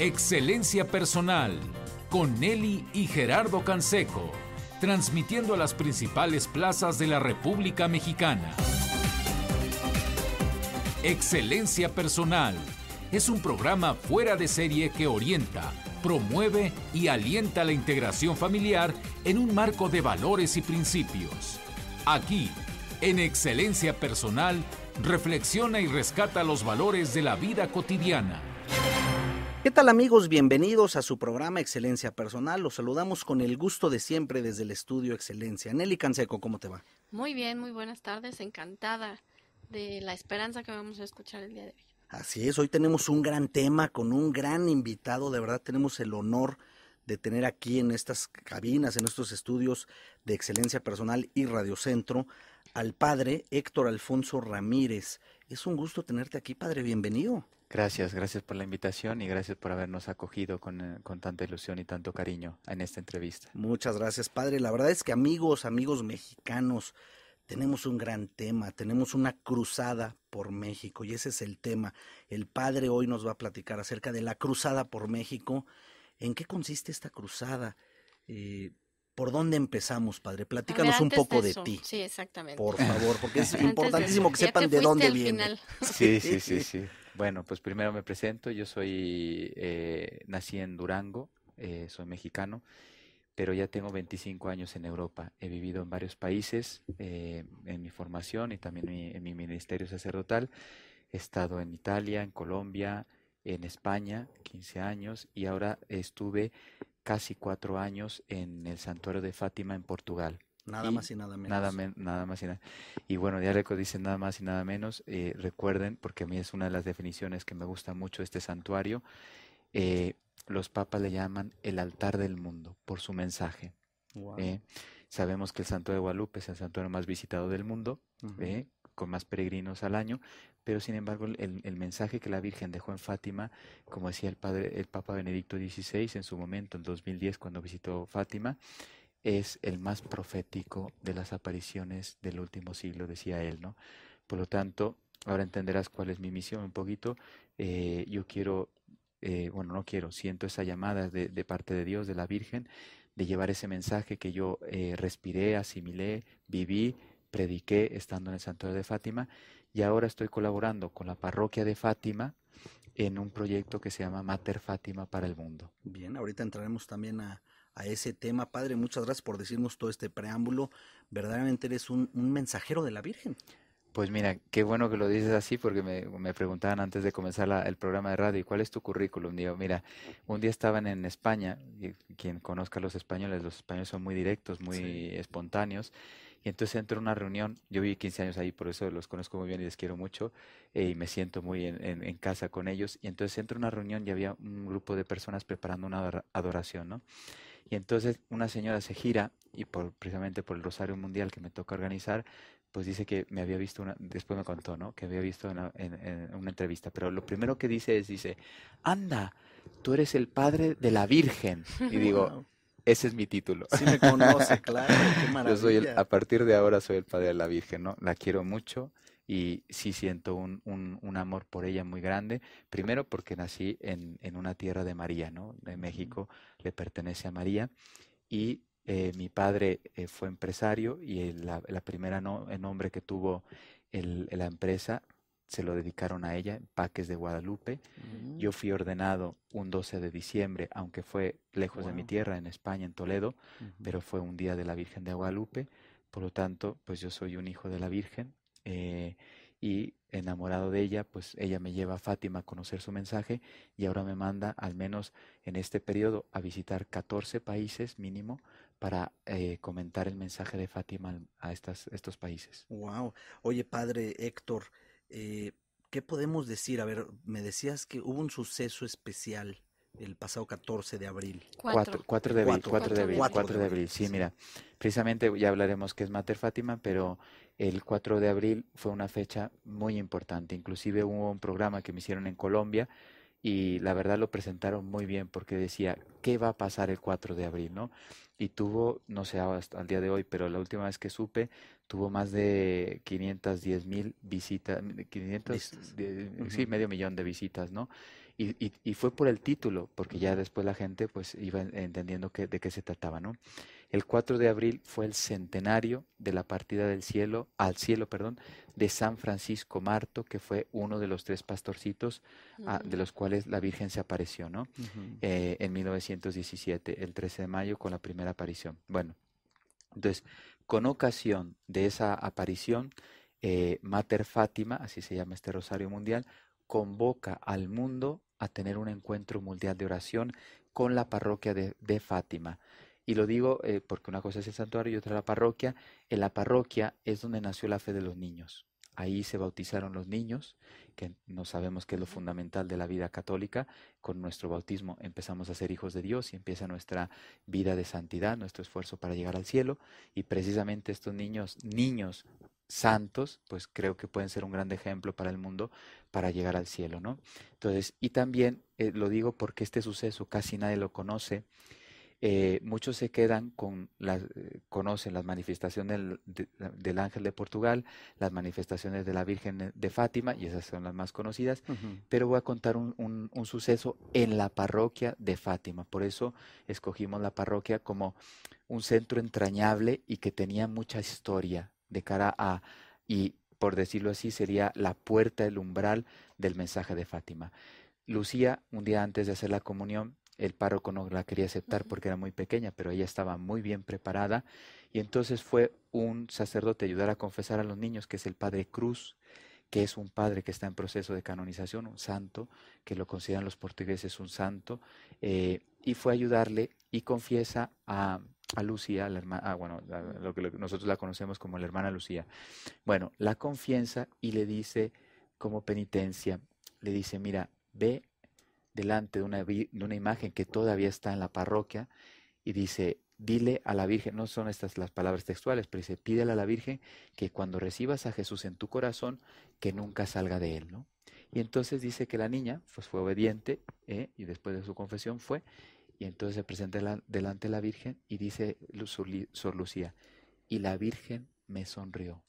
Excelencia Personal con Nelly y Gerardo Canseco, transmitiendo a las principales plazas de la República Mexicana. Excelencia Personal es un programa fuera de serie que orienta, promueve y alienta la integración familiar en un marco de valores y principios. Aquí, en Excelencia Personal, reflexiona y rescata los valores de la vida cotidiana. ¿Qué tal amigos? Bienvenidos a su programa Excelencia Personal. Los saludamos con el gusto de siempre desde el estudio Excelencia. Nelly Canseco, ¿cómo te va? Muy bien, muy buenas tardes. Encantada de la esperanza que vamos a escuchar el día de hoy. Así es, hoy tenemos un gran tema con un gran invitado. De verdad tenemos el honor de tener aquí en estas cabinas, en estos estudios de Excelencia Personal y Radiocentro, al padre Héctor Alfonso Ramírez. Es un gusto tenerte aquí, padre. Bienvenido. Gracias, gracias por la invitación y gracias por habernos acogido con, eh, con, tanta ilusión y tanto cariño en esta entrevista. Muchas gracias, padre. La verdad es que amigos, amigos mexicanos, tenemos un gran tema, tenemos una cruzada por México y ese es el tema. El padre hoy nos va a platicar acerca de la cruzada por México. ¿En qué consiste esta cruzada? Eh, ¿Por dónde empezamos, padre? Platícanos un poco de, ti. Sí, exactamente. Por favor, porque es importantísimo que sepan de dónde viene. Sí, sí, sí, sí. Bueno, pues primero me presento. Yo soy, eh, nací en Durango, eh, soy mexicano pero ya tengo 25 años en Europa. He vivido en varios países eh, en mi formación y también en mi ministerio sacerdotal. He estado en Italia, en Colombia, en España, 15 años, y ahora estuve casi cuatro años en el santuario de Fátima en Portugal. Nada más y nada menos. Nada, nada más y nada. Y bueno, ya que dicen nada más y nada menos, eh, recuerden, porque a mí es una de las definiciones que me gusta mucho este santuario, eh, los papas le llaman el altar del mundo por su mensaje. ¿eh? sabemos que el Santo de Guadalupe es el santuario más visitado del mundo, con más peregrinos al año, pero sin embargo el, mensaje que la Virgen dejó en Fátima, como decía el padre, el Papa Benedicto XVI en su momento, en 2010, cuando visitó Fátima, es el más profético de las apariciones del último siglo, decía él, ¿no? Por lo tanto, ahora entenderás cuál es mi misión un poquito. Eh, yo quiero eh, bueno, no quiero, siento esa llamada de, parte de Dios, de la Virgen, de llevar ese mensaje que yo eh, respiré, asimilé, viví, prediqué estando en el santuario de Fátima y ahora estoy colaborando con la parroquia de Fátima en un proyecto que se llama Mater Fátima para el mundo. Bien, ahorita entraremos también a, ese tema. Padre, muchas gracias por decirnos todo este preámbulo. Verdaderamente eres un mensajero de la Virgen. Pues mira, qué bueno que lo dices así porque me, me preguntaban antes de comenzar el programa de radio, ¿cuál es tu currículum? Digo, mira, un día estaban en España, y quien conozca a los españoles, los españoles son muy directos, muy espontáneos, y entonces entro a una reunión, yo viví 15 años ahí, por eso los conozco muy bien y les quiero mucho, eh, y me siento muy en, en, casa con ellos, y entonces entro a una reunión y había un grupo de personas preparando una adoración, ¿no? Y entonces una señora se gira y por precisamente por el Rosario Mundial que me toca organizar, pues dice que me había visto, una, después me contó, ¿no? Que había visto en, una entrevista, pero lo primero que dice es, dice, anda, tú eres el padre de la Virgen. Y digo, ese es mi título. Sí me conoce, claro, qué maravilla. Yo soy a partir de ahora soy el padre de la Virgen, ¿no? La quiero mucho y sí siento un, un, un amor por ella muy grande. Primero porque nací en, en una tierra de María, ¿no? De México le pertenece a María y eh, mi padre eh, fue empresario y la, primera no, nombre que tuvo la empresa se lo dedicaron a ella, Paques de Guadalupe. Mm. Yo fui ordenado un 12 de diciembre, aunque fue lejos de mi tierra, en España, en Toledo, pero fue un día de la Virgen de Guadalupe. Por lo tanto, pues yo soy un hijo de la Virgen. Eh, y enamorado de ella, pues ella me lleva a Fátima a conocer su mensaje y ahora me manda, al menos en este periodo, a visitar 14 países mínimo para eh, comentar el mensaje de Fátima a estas, estos países. Wow. Oye, padre Héctor, eh, ¿qué podemos decir? A ver, me decías que hubo un suceso especial el pasado 14 de abril. 4, 4 de abril, 4 de abril, 4 de abril, sí, mira. Precisamente ya hablaremos que es Mater Fátima, pero el 4 de abril fue una fecha muy importante. Inclusive hubo un programa que me hicieron en Colombia y la verdad lo presentaron muy bien porque decía, ¿qué va a pasar el 4 de abril? ¿no? y tuvo, no sé hasta el día de hoy, pero la última vez que supe, tuvo más de 510 mil visitas, 500, sí, medio millón de visitas, ¿no? Y, y, y, fue por el título, porque ya después la gente pues iba entendiendo que, de qué se trataba, ¿no? El 4 de abril fue el centenario de la partida del cielo, al cielo, perdón, de San Francisco Marto, que fue uno de los tres pastorcitos ah, de los cuales la Virgen se apareció, ¿no? eh, en 1917, el 13 de mayo, con la primera aparición. Bueno, entonces, con ocasión de esa aparición, eh, Mater Fátima, así se llama este rosario mundial, convoca al mundo a tener un encuentro mundial de oración con la parroquia de, Fátima. Y lo digo eh, porque una cosa es el santuario y otra la parroquia. En la parroquia es donde nació la fe de los niños. Ahí se bautizaron los niños, que no sabemos qué es lo fundamental de la vida católica. Con nuestro bautismo empezamos a ser hijos de Dios y empieza nuestra vida de santidad, nuestro esfuerzo para llegar al cielo. Y precisamente estos niños, niños santos, pues creo que pueden ser un gran ejemplo para el mundo para llegar al cielo, ¿no? Entonces, y también eh, lo digo porque este suceso casi nadie lo conoce eh, muchos se quedan con las, eh, conocen las manifestaciones del, del, ángel de Portugal, las manifestaciones de la Virgen de Fátima, y esas son las más conocidas, uh -huh. pero voy a contar un, un, un, suceso en la parroquia de Fátima. Por eso escogimos la parroquia como un centro entrañable y que tenía mucha historia de cara a, y por decirlo así, sería la puerta, el umbral del mensaje de Fátima. Lucía, un día antes de hacer la comunión, el párroco no la quería aceptar porque era muy pequeña, pero ella estaba muy bien preparada y entonces fue un sacerdote a ayudar a confesar a los niños, que es el Padre Cruz, que es un padre que está en proceso de canonización, un santo, que lo consideran los portugueses un santo, eh, y fue a ayudarle y confiesa a, a Lucía, la hermana, ah, bueno, a, lo que nosotros la conocemos como la hermana Lucía. Bueno, la confianza y le dice como penitencia, le dice, mira, ve delante de una, de una imagen que todavía está en la parroquia y dice, dile a la Virgen, no son estas las palabras textuales, pero dice, pídele a la Virgen que cuando recibas a Jesús en tu corazón, que nunca salga de él, ¿no? Y entonces dice que la niña pues, fue obediente ¿eh? y después de su confesión fue, y entonces se presenta la, delante de la Virgen y dice Sor Lucía, y la Virgen me sonrió.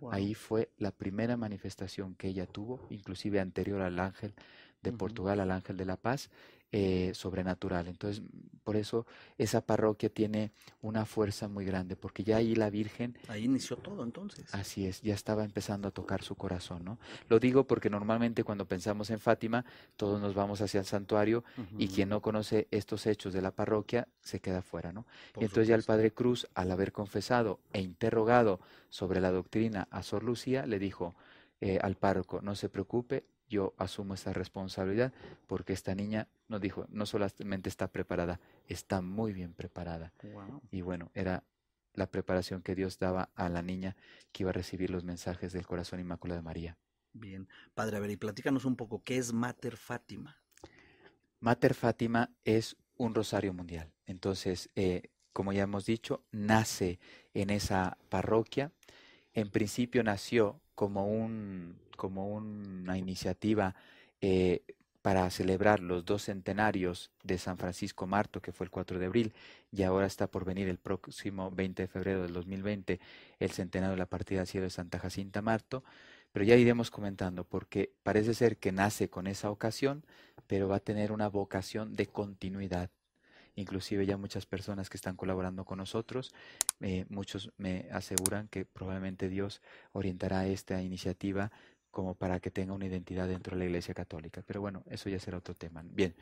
Wow. Ahí fue la primera manifestación que ella tuvo, inclusive anterior al ángel de uh -huh. Portugal al Ángel de la Paz, eh, sobrenatural. Entonces, por eso esa parroquia tiene una fuerza muy grande, porque ya ahí la Virgen... Ahí inició todo entonces. Así es, ya estaba empezando a tocar su corazón, ¿no? Lo digo porque normalmente cuando pensamos en Fátima, todos nos vamos hacia el santuario uh -huh. y quien no conoce estos hechos de la parroquia se queda fuera, ¿no? Por y entonces supuesto. ya el Padre Cruz, al haber confesado e interrogado sobre la doctrina a Sor Lucía, le dijo eh, al párroco, no se preocupe, yo asumo esa responsabilidad porque esta niña nos dijo, no solamente está preparada, está muy bien preparada. Wow. Y bueno, era la preparación que Dios daba a la niña que iba a recibir los mensajes del corazón inmaculado de María. Bien, padre, a ver, y platícanos un poco, ¿qué es Mater Fátima? Mater Fátima es un rosario mundial. Entonces, eh, como ya hemos dicho, nace en esa parroquia. En principio nació como un como una iniciativa eh, para celebrar los dos centenarios de San Francisco Marto, que fue el 4 de abril, y ahora está por venir el próximo 20 de febrero del 2020 el centenario de la partida al cielo de Santa Jacinta Marto, pero ya iremos comentando, porque parece ser que nace con esa ocasión, pero va a tener una vocación de continuidad. Inclusive ya muchas personas que están colaborando con nosotros, eh, muchos me aseguran que probablemente Dios orientará esta iniciativa como para que tenga una identidad dentro de la Iglesia Católica. Pero bueno, eso ya será otro tema. Bien,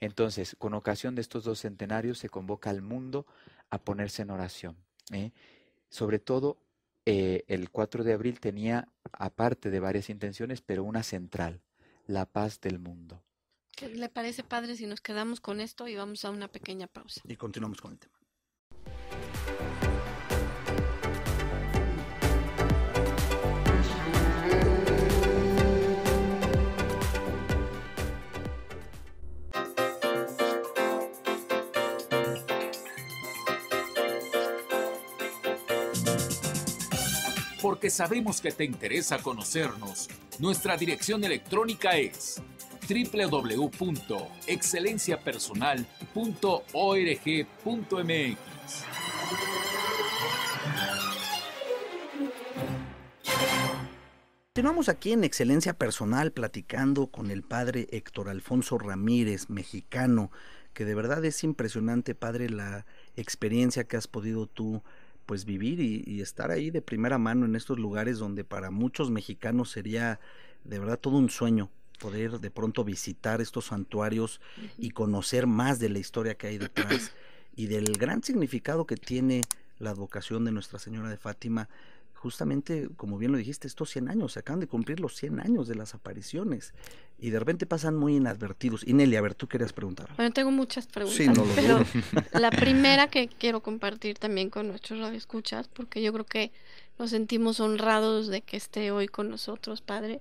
entonces, con ocasión de estos dos centenarios se convoca al mundo a ponerse en oración. ¿eh? Sobre todo, eh, el 4 de abril tenía, aparte de varias intenciones, pero una central, la paz del mundo. ¿Qué le parece, padre, si nos quedamos con esto y vamos a una pequeña pausa? Y continuamos con el tema. Porque sabemos que te interesa conocernos, nuestra dirección electrónica es www.excelenciapersonal.org.mx. Continuamos aquí en Excelencia Personal platicando con el padre Héctor Alfonso Ramírez, mexicano, que de verdad es impresionante, padre, la experiencia que has podido tú pues vivir y, estar ahí de primera mano en estos lugares donde para muchos mexicanos sería de verdad todo un sueño poder de pronto visitar estos santuarios y conocer más de la historia que hay detrás y del gran significado que tiene la advocación de Nuestra Señora de Fátima justamente, como bien lo dijiste, estos 100 años, se acaban de cumplir los 100 años de las apariciones y de repente pasan muy inadvertidos. Y Nelly, a ver, tú querías preguntar. Bueno, tengo muchas preguntas, sí, no lo pero la primera que quiero compartir también con nuestros radioescuchas, porque yo creo que nos sentimos honrados de que esté hoy con nosotros, Padre,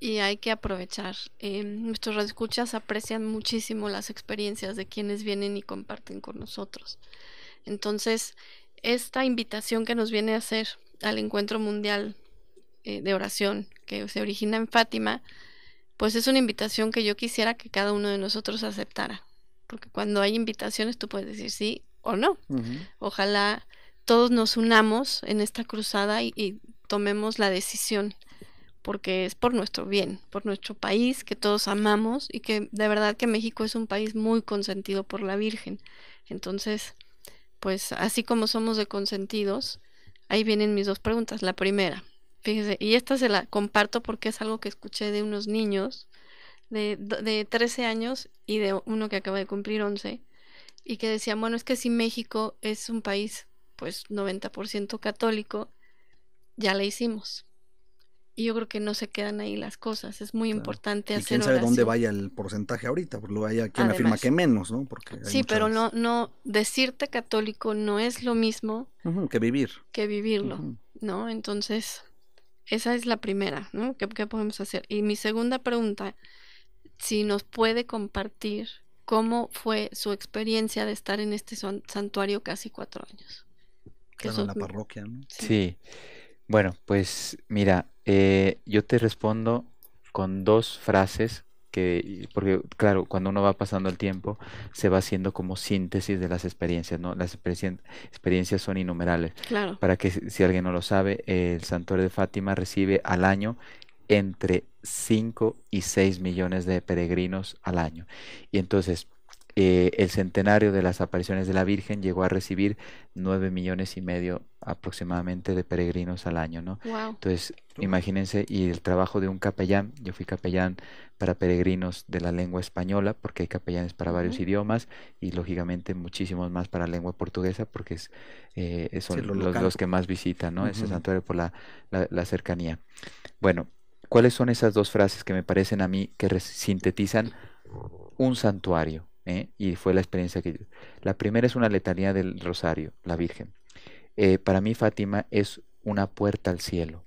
y hay que aprovechar. Eh, nuestros radioescuchas aprecian muchísimo las experiencias de quienes vienen y comparten con nosotros. Entonces, esta invitación que nos viene a hacer al encuentro mundial eh, de oración que se origina en Fátima, pues es una invitación que yo quisiera que cada uno de nosotros aceptara. Porque cuando hay invitaciones tú puedes decir sí o no. Ojalá todos nos unamos en esta cruzada y, tomemos la decisión, porque es por nuestro bien, por nuestro país que todos amamos y que de verdad que México es un país muy consentido por la Virgen. Entonces, pues así como somos de consentidos, ahí vienen mis dos preguntas. La primera, fíjese, y esta se la comparto porque es algo que escuché de unos niños de, de 13 años y de uno que acaba de cumplir 11, y que decían, bueno, es que si México es un país pues 90% católico, ya la hicimos. Y yo creo que no se quedan ahí las cosas. Es muy importante ¿Y hacer quién sabe dónde vaya el porcentaje ahorita, porque luego hay quien afirma que menos, ¿no? Porque sí, pero no, no, decirte católico no es lo mismo que vivir. Que vivirlo, ¿no? Entonces, esa es la primera, ¿no? ¿Qué, ¿Qué podemos hacer? Y mi segunda pregunta, si nos puede compartir cómo fue su experiencia de estar en este santuario casi cuatro años. Claro, en la parroquia, ¿no? sí. Bueno, pues mira, eh, yo te respondo con dos frases que, porque claro, cuando uno va pasando el tiempo, se va haciendo como síntesis de las experiencias, ¿no? Las experiencias son innumerables. Claro. Para que si alguien no lo sabe, el Santuario de Fátima recibe al año entre 5 y 6 millones de peregrinos al año. Y entonces, eh, el centenario de las apariciones de la Virgen llegó a recibir nueve millones y medio aproximadamente de peregrinos al año, ¿no? Entonces, imagínense, y el trabajo de un capellán, yo fui capellán para peregrinos de la lengua española, porque hay capellanes para varios idiomas, y lógicamente muchísimos más para lengua portuguesa, porque es, eh, son los, que más visitan, ¿no? Ese santuario por la, la cercanía. Bueno, ¿cuáles son esas dos frases que me parecen a mí que sintetizan un santuario? ¿eh? y fue la experiencia que La primera es una letanía del rosario, la Virgen. Eh, para mí Fátima es una puerta al cielo.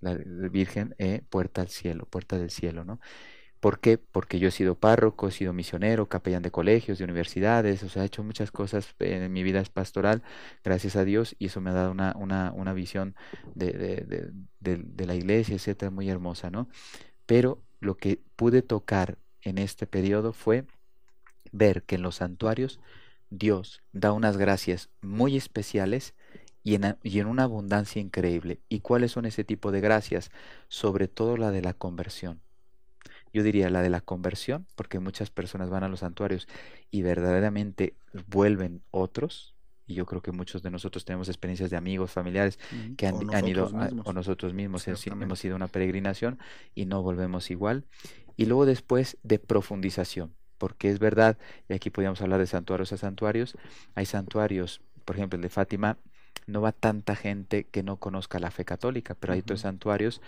La Virgen, eh, puerta al cielo, puerta del cielo, ¿no? ¿Por qué? Porque yo he sido párroco, he sido misionero, capellán de colegios, de universidades, o sea, he hecho muchas cosas en mi vida pastoral, gracias a Dios, y eso me ha dado una, una, una visión de, de, de, de, la iglesia, etcétera, muy hermosa, ¿no? Pero lo que pude tocar en este periodo fue ver que en los santuarios Dios da unas gracias muy especiales y en, y en, una abundancia increíble. ¿Y cuáles son ese tipo de gracias? Sobre todo la de la conversión. Yo diría la de la conversión, porque muchas personas van a los santuarios y verdaderamente vuelven otros. Y yo creo que muchos de nosotros tenemos experiencias de amigos, familiares que han, ido, o nosotros mismos hemos ido a una peregrinación y no volvemos igual. Y luego después de profundización porque es verdad, y aquí podríamos hablar de santuarios a santuarios, hay santuarios, por ejemplo, el de Fátima, no va tanta gente que no conozca la fe católica, pero hay otros santuarios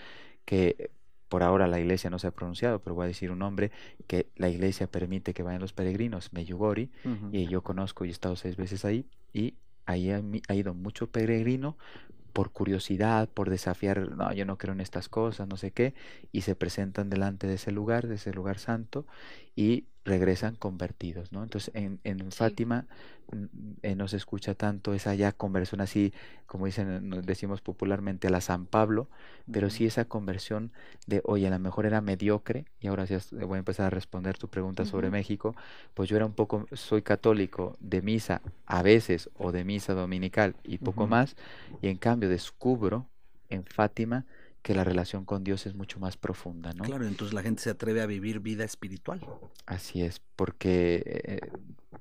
que por ahora la iglesia no se ha pronunciado, pero voy a decir un nombre que la iglesia permite que vayan los peregrinos, Meyugori, y yo conozco y he estado seis veces ahí, y ahí ha ido mucho peregrino por curiosidad, por desafiar, no, yo no creo en estas cosas, no sé qué, y se presentan delante de ese lugar, de ese lugar santo, y regresan convertidos, ¿no? Entonces, en, en Fátima eh, no se escucha tanto esa ya conversión así, como dicen, nos decimos popularmente a la San Pablo, pero sí esa conversión de, oye, a lo mejor era mediocre, y ahora sí voy a empezar a responder tu pregunta sobre México, pues yo era un poco, soy católico de misa a veces, o de misa dominical y poco más, y en cambio descubro en Fátima que la relación con Dios es mucho más profunda, ¿no? Claro, entonces la gente se atreve a vivir vida espiritual. Así es, porque eh,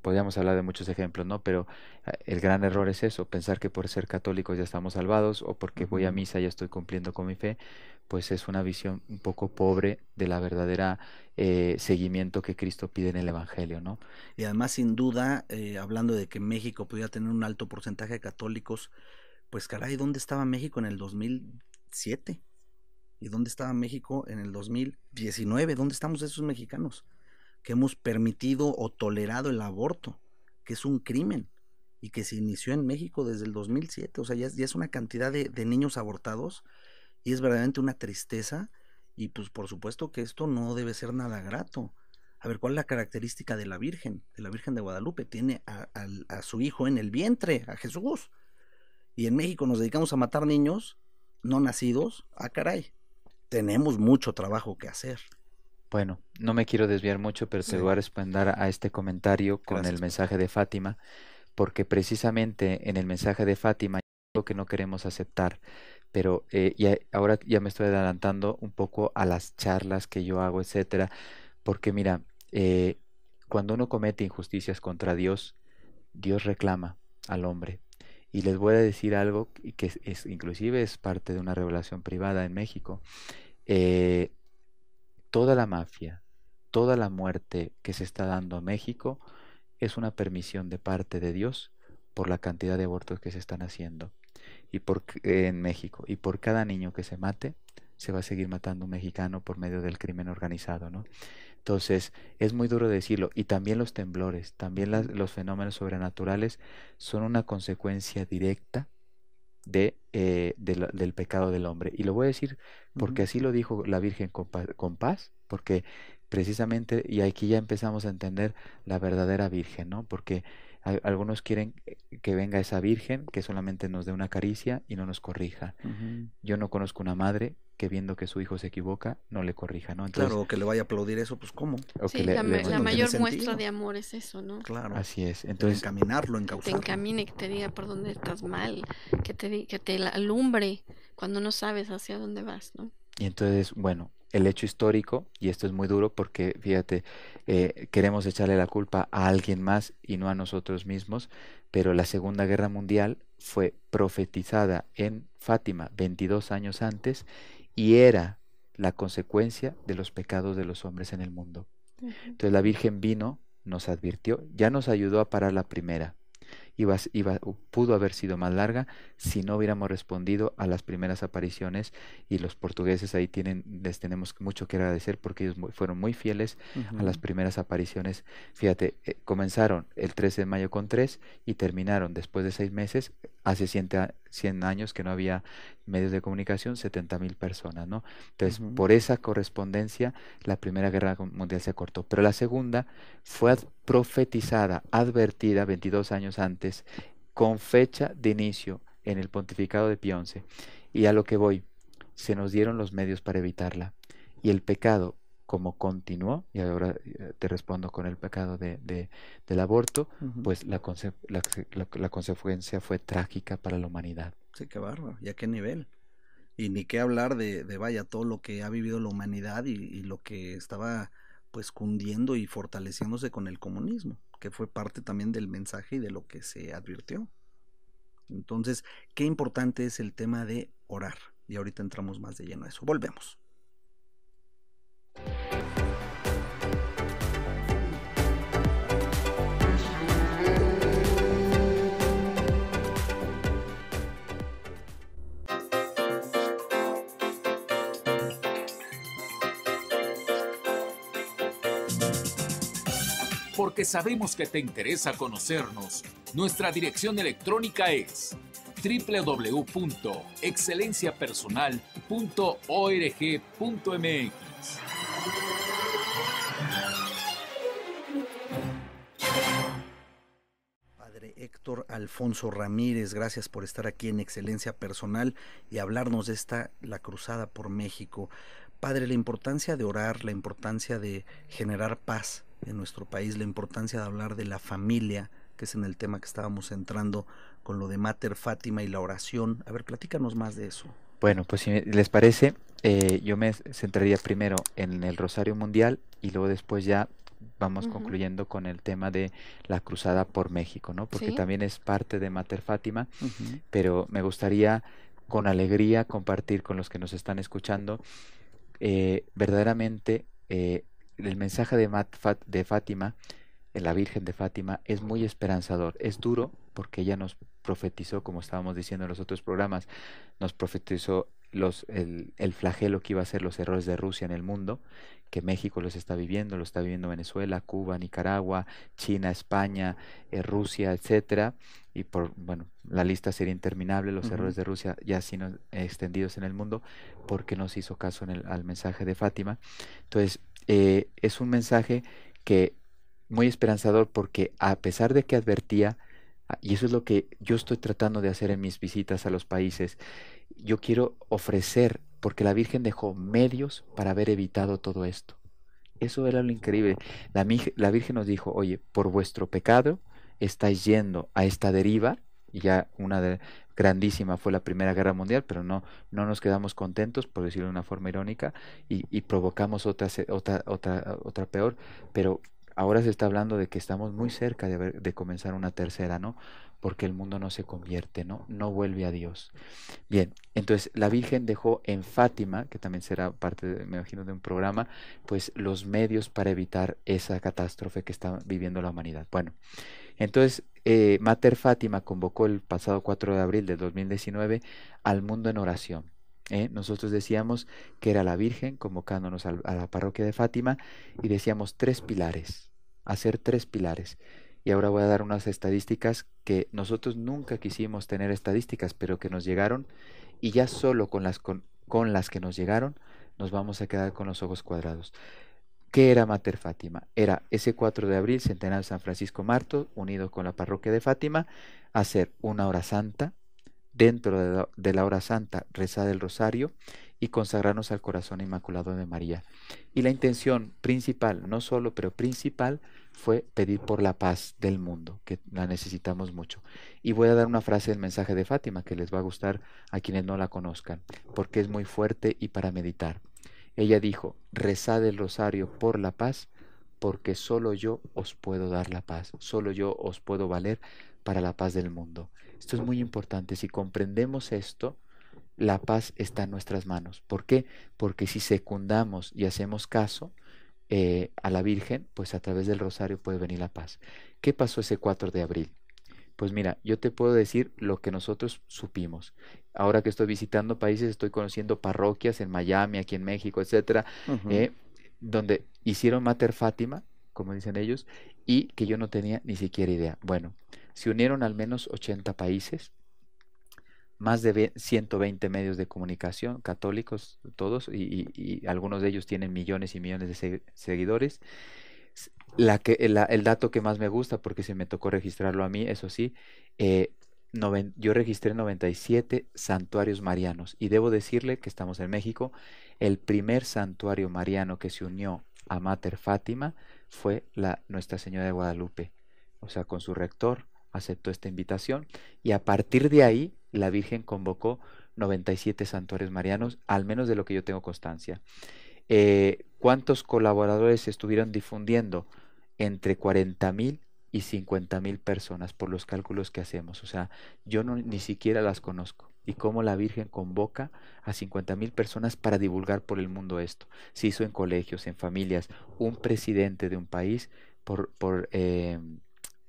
podríamos hablar de muchos ejemplos, ¿no? Pero eh, el gran error es eso, pensar que por ser católicos ya estamos salvados o porque voy a misa ya estoy cumpliendo con mi fe, pues es una visión un poco pobre de la verdadera eh, seguimiento que Cristo pide en el Evangelio, ¿no? Y además, sin duda, hablando de que México pudiera tener un alto porcentaje de católicos, pues caray, ¿dónde estaba México en el 2007? ¿Y dónde estaba México en el 2019? ¿Dónde estamos esos mexicanos? Que hemos permitido o tolerado el aborto, que es un crimen y que se inició en México desde el 2007. O sea, ya, es una cantidad de, niños abortados y es verdaderamente una tristeza. Y pues por supuesto que esto no debe ser nada grato. A ver, ¿cuál es la característica de la Virgen? De la Virgen de Guadalupe. Tiene a, a su hijo en el vientre, a Jesús. Y en México nos dedicamos a matar niños no nacidos. Ah, caray tenemos mucho trabajo que hacer. Bueno, no me quiero desviar mucho, pero te voy a responder a este comentario con el mensaje de Fátima, porque precisamente en el mensaje de Fátima lo que no queremos aceptar, pero eh, y ahora ya me estoy adelantando un poco a las charlas que yo hago, etcétera, porque mira, eh, cuando uno comete injusticias contra Dios, Dios reclama al hombre. Y les voy a decir algo que es, inclusive es parte de una revelación privada en México. Eh, toda la mafia, toda la muerte que se está dando a México es una permisión de parte de Dios por la cantidad de abortos que se están haciendo y por, en México. Y por cada niño que se mate, se va a seguir matando un mexicano por medio del crimen organizado, ¿no? Entonces, es muy duro decirlo. Y también los temblores, también los fenómenos sobrenaturales son una consecuencia directa de, eh, del pecado del hombre. Y lo voy a decir porque así lo dijo la Virgen con, paz, porque precisamente, y aquí ya empezamos a entender la verdadera Virgen, ¿no? Porque algunos quieren que venga esa Virgen que solamente nos dé una caricia y no nos corrija. Yo no conozco una madre que viendo que su hijo se equivoca, no le corrija, ¿no? Entonces, claro, que le vaya a aplaudir eso, pues ¿cómo? sí, la, mayor muestra de amor es eso, ¿no? Claro. Así es. Entonces, encaminarlo, encauzarlo. Que te encamine, que te diga por dónde estás mal, que te, que te alumbre cuando no sabes hacia dónde vas, ¿no? Y entonces, bueno, el hecho histórico, y esto es muy duro porque, fíjate, eh, queremos echarle la culpa a alguien más y no a nosotros mismos, pero la Segunda Guerra Mundial fue profetizada en Fátima 22 años antes y era la consecuencia de los pecados de los hombres en el mundo. Entonces la Virgen vino, nos advirtió, ya nos ayudó a parar la primera, iba, iba, pudo haber sido más larga si no hubiéramos respondido a las primeras apariciones y los portugueses ahí tienen, les tenemos mucho que agradecer porque ellos fueron muy fieles a las primeras apariciones. Fíjate, eh, comenzaron el 13 de mayo con tres y terminaron después de seis meses, hace 100, años que no había medios de comunicación, 70 mil personas, ¿no? Entonces, por esa correspondencia, la Primera Guerra Mundial se cortó, pero la Segunda fue profetizada, advertida 22 años antes, con fecha de inicio en el pontificado de Pío Y a lo que voy, se nos dieron los medios para evitarla. Y el pecado, como continuó, y ahora eh, te respondo con el pecado de, del aborto, pues la, la, consecuencia fue trágica para la humanidad. Sí, qué bárbaro. ¿Y a qué nivel? Y ni qué hablar de, de vaya, todo lo que ha vivido la humanidad y, y lo que estaba pues cundiendo y fortaleciéndose con el comunismo, que fue parte también del mensaje y de lo que se advirtió. Entonces, qué importante es el tema de orar. Y ahorita entramos más de lleno a eso. Volvemos. Porque sabemos que te interesa conocernos. Nuestra dirección electrónica es www.excelenciapersonal.org.mx. Padre Héctor Alfonso Ramírez, gracias por estar aquí en Excelencia Personal y hablarnos de esta, la Cruzada por México. Padre, la importancia de orar, la importancia de generar paz en nuestro país, la importancia de hablar de la familia, que es en el tema que estábamos entrando con lo de Mater Fátima y la oración. A ver, platícanos más de eso. Bueno, pues si les parece, eh, yo me centraría primero en el Rosario Mundial y luego después ya vamos concluyendo con el tema de la cruzada por México, ¿no? Porque también es parte de Mater Fátima, pero me gustaría con alegría compartir con los que nos están escuchando eh, verdaderamente eh, el mensaje de, de Fátima, la Virgen de Fátima, es muy esperanzador. Es duro porque ella nos profetizó, como estábamos diciendo en los otros programas, nos profetizó los, el, el, flagelo que iba a ser los errores de Rusia en el mundo, que México los está viviendo, lo está viviendo Venezuela, Cuba, Nicaragua, China, España, eh, Rusia, etcétera, y por bueno, la lista sería interminable, los errores de Rusia ya sino extendidos en el mundo, porque no se hizo caso en el, al mensaje de Fátima. Entonces, eh, es un mensaje que muy esperanzador porque a pesar de que advertía, y eso es lo que yo estoy tratando de hacer en mis visitas a los países, yo quiero ofrecer, porque la Virgen dejó medios para haber evitado todo esto. Eso era lo increíble. La, la Virgen nos dijo, oye, por vuestro pecado estáis yendo a esta deriva, y ya una de, grandísima fue la Primera Guerra Mundial, pero no, no nos quedamos contentos, por decirlo de una forma irónica, y, y provocamos otra, otra, otra, otra peor, pero ahora se está hablando de que estamos muy cerca de, de comenzar una tercera, ¿no? porque el mundo no se convierte, ¿no? No vuelve a Dios. Bien, entonces la Virgen dejó en Fátima, que también será parte, me imagino, de un programa, pues los medios para evitar esa catástrofe que está viviendo la humanidad. Bueno, entonces eh, Mater Fátima convocó el pasado 4 de abril de 2019 al mundo en oración. ¿Eh? Nosotros decíamos que era la Virgen convocándonos a la parroquia de Fátima y decíamos tres pilares, hacer tres pilares. Y ahora voy a dar unas estadísticas que nosotros nunca quisimos tener estadísticas, pero que nos llegaron y ya solo con las, con, las que nos llegaron nos vamos a quedar con los ojos cuadrados. ¿Qué era Mater Fátima? Era ese 4 de abril, centenario de San Francisco Marto, unido con la parroquia de Fátima, hacer una hora santa, dentro de la, hora santa rezar el rosario y consagrarnos al corazón inmaculado de María. Y la intención principal, no solo, pero principal, fue pedir por la paz del mundo, que la necesitamos mucho. Y voy a dar una frase del mensaje de Fátima que les va a gustar a quienes no la conozcan, porque es muy fuerte y para meditar. Ella dijo, rezad el rosario por la paz, porque solo yo os puedo dar la paz, solo yo os puedo valer para la paz del mundo. Esto es muy importante. Si comprendemos esto, la paz está en nuestras manos. ¿Por qué? Porque si secundamos y hacemos caso, eh, a la Virgen, pues a través del rosario puede venir la paz. ¿Qué pasó ese 4 de abril? Pues mira, yo te puedo decir lo que nosotros supimos. Ahora que estoy visitando países, estoy conociendo parroquias en Miami, aquí en México, etcétera, eh, donde hicieron Mater Fátima, como dicen ellos, y que yo no tenía ni siquiera idea. Bueno, se unieron al menos 80 países, más de 120 medios de comunicación católicos, todos, y, algunos de ellos tienen millones y millones de seguidores. La que, el, dato que más me gusta, porque se me tocó registrarlo a mí, eso sí, eh, yo registré 97 santuarios marianos y debo decirle que estamos en México, el primer santuario mariano que se unió a Mater Fátima fue la Nuestra Señora de Guadalupe, o sea, con su rector aceptó esta invitación y a partir de ahí la Virgen convocó 97 santuarios marianos, al menos de lo que yo tengo constancia. Eh, ¿Cuántos colaboradores estuvieron difundiendo? Entre 40 mil y 50 mil personas por los cálculos que hacemos. O sea, yo ni siquiera las conozco. Y cómo la Virgen convoca a 50 mil personas para divulgar por el mundo esto. Se hizo en colegios, en familias. Un presidente de un país por, por eh,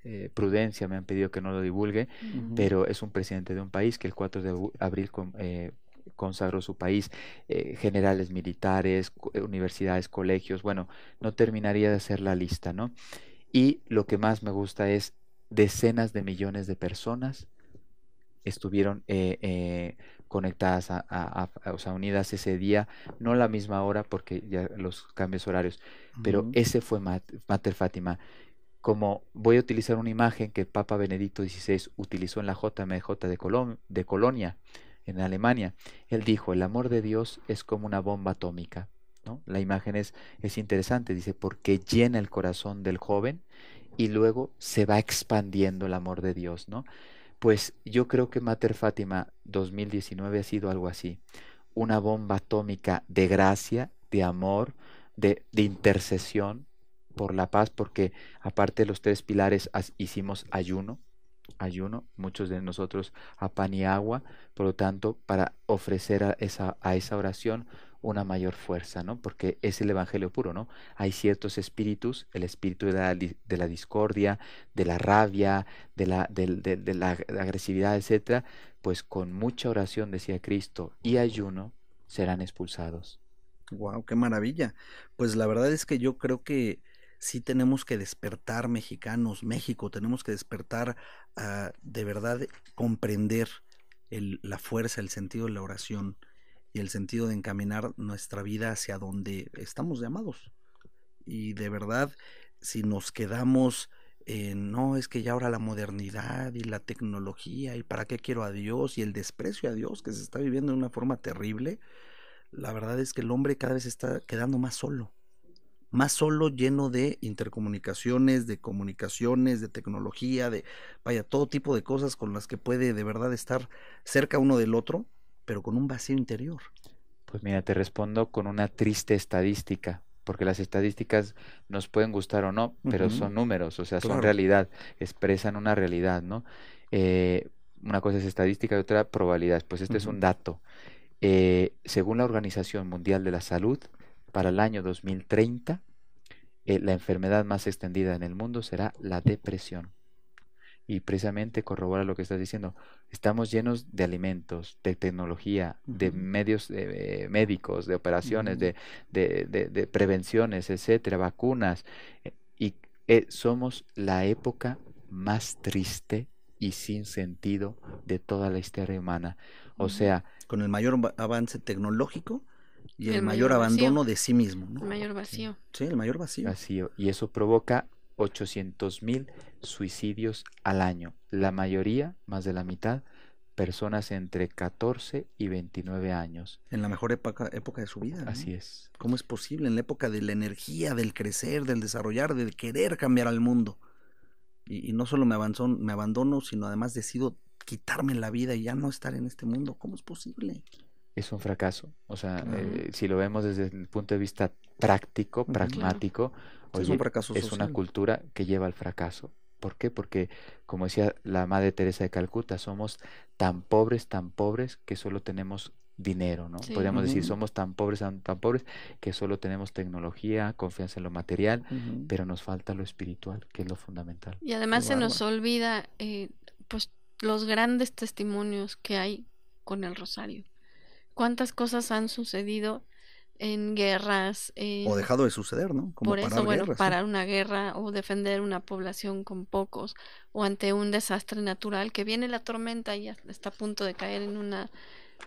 eh, prudencia me han pedido que no lo divulgue, pero es un presidente de un país que el 4 de abril eh, consagró su país, eh, generales militares, universidades, colegios, bueno, no terminaría de hacer la lista, ¿no? Y lo que más me gusta es decenas de millones de personas estuvieron conectadas, a, o sea, unidas ese día, no la misma hora porque ya los cambios horarios, pero ese fue Mater Fátima como voy a utilizar una imagen que el Papa Benedicto XVI utilizó en la JMJ de, Colonia, en Alemania. Él dijo, el amor de Dios es como una bomba atómica. ¿no? La imagen es, es interesante, dice, porque llena el corazón del joven y luego se va expandiendo el amor de Dios. ¿no? Pues yo creo que Mater Fátima 2019 ha sido algo así, una bomba atómica de gracia, de amor, de intercesión por la paz, porque aparte de los tres pilares hicimos ayuno, ayuno, muchos de nosotros a pan y agua, por lo tanto, para ofrecer a esa, a esa oración una mayor fuerza, ¿no? Porque es el Evangelio puro, ¿no? Hay ciertos espíritus, el espíritu de la, de la discordia, de la rabia, de la, de, la agresividad, etcétera, pues con mucha oración, decía Cristo, y ayuno, serán expulsados. Wow, qué maravilla. Pues la verdad es que yo creo que sí tenemos que despertar mexicanos, México, tenemos que despertar a de verdad comprender el, la fuerza, el sentido de la oración y el sentido de encaminar nuestra vida hacia donde estamos llamados. Y de verdad, si nos quedamos en, no, es que ya ahora la modernidad y la tecnología y para qué quiero a Dios y el desprecio a Dios que se está viviendo de una forma terrible, la verdad es que el hombre cada vez está quedando más solo más solo lleno de intercomunicaciones, de comunicaciones, de tecnología, de, vaya, todo tipo de cosas con las que puede de verdad estar cerca uno del otro, pero con un vacío interior. Pues mira, te respondo con una triste estadística, porque las estadísticas nos pueden gustar o no, pero son números, o sea, son realidad, expresan una realidad, ¿no? Eh, una cosa es estadística y otra probabilidad. Pues este es un dato. Eh, según la Organización Mundial de la Salud, para el año 2030, eh, la enfermedad más extendida en el mundo será la depresión. Y precisamente corrobora lo que estás diciendo. Estamos llenos de alimentos, de tecnología, de medios eh, médicos, de operaciones, de, de, prevenciones, etcétera, vacunas. Eh, y somos la época más triste y sin sentido de toda la historia humana. O sea, con el mayor avance tecnológico y el, mayor, abandono de sí mismo. El mayor vacío. Sí, el mayor vacío. Vacío. Y eso provoca 800 mil suicidios al año. La mayoría, más de la mitad, personas entre 14 y 29 años. En la mejor época, época de su vida. Así es. ¿Cómo es posible? En la época de la energía, del crecer, del desarrollar, del querer cambiar al mundo. Y, no solo me, me abandono, sino además decido quitarme la vida y ya no estar en este mundo. ¿Cómo es posible? Es un fracaso. O sea, eh, si lo vemos desde el punto de vista práctico, pragmático, es, un fracaso es una cultura que lleva al fracaso. ¿Por qué? Porque, como decía la Madre Teresa de Calcuta, somos tan pobres, tan pobres que solo tenemos dinero, ¿no? Podríamos decir, somos tan pobres, tan, pobres que solo tenemos tecnología, confianza en lo material, pero nos falta lo espiritual, que es lo fundamental. Y además se nos olvida, eh, pues, los grandes testimonios que hay con el rosario cuántas cosas han sucedido en guerras. o dejado de suceder, ¿no? por eso, bueno, parar una guerra o defender una población con pocos o ante un desastre natural que viene la tormenta y está a punto de caer en una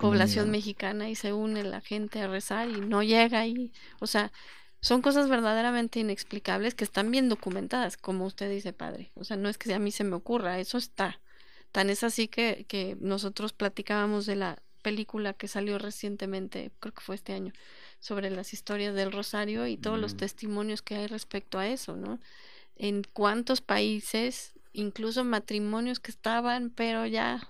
población mexicana y se une la gente a rezar y no llega y, o sea, son cosas verdaderamente inexplicables que están bien documentadas, como usted dice, padre. O sea, no es que a mí se me ocurra, eso está. Tan es así que, que nosotros platicábamos de la película que salió recientemente, creo que fue este año, sobre las historias del Rosario y todos los mm. testimonios que hay respecto a eso, ¿no? En cuántos países, incluso matrimonios que estaban, pero ya...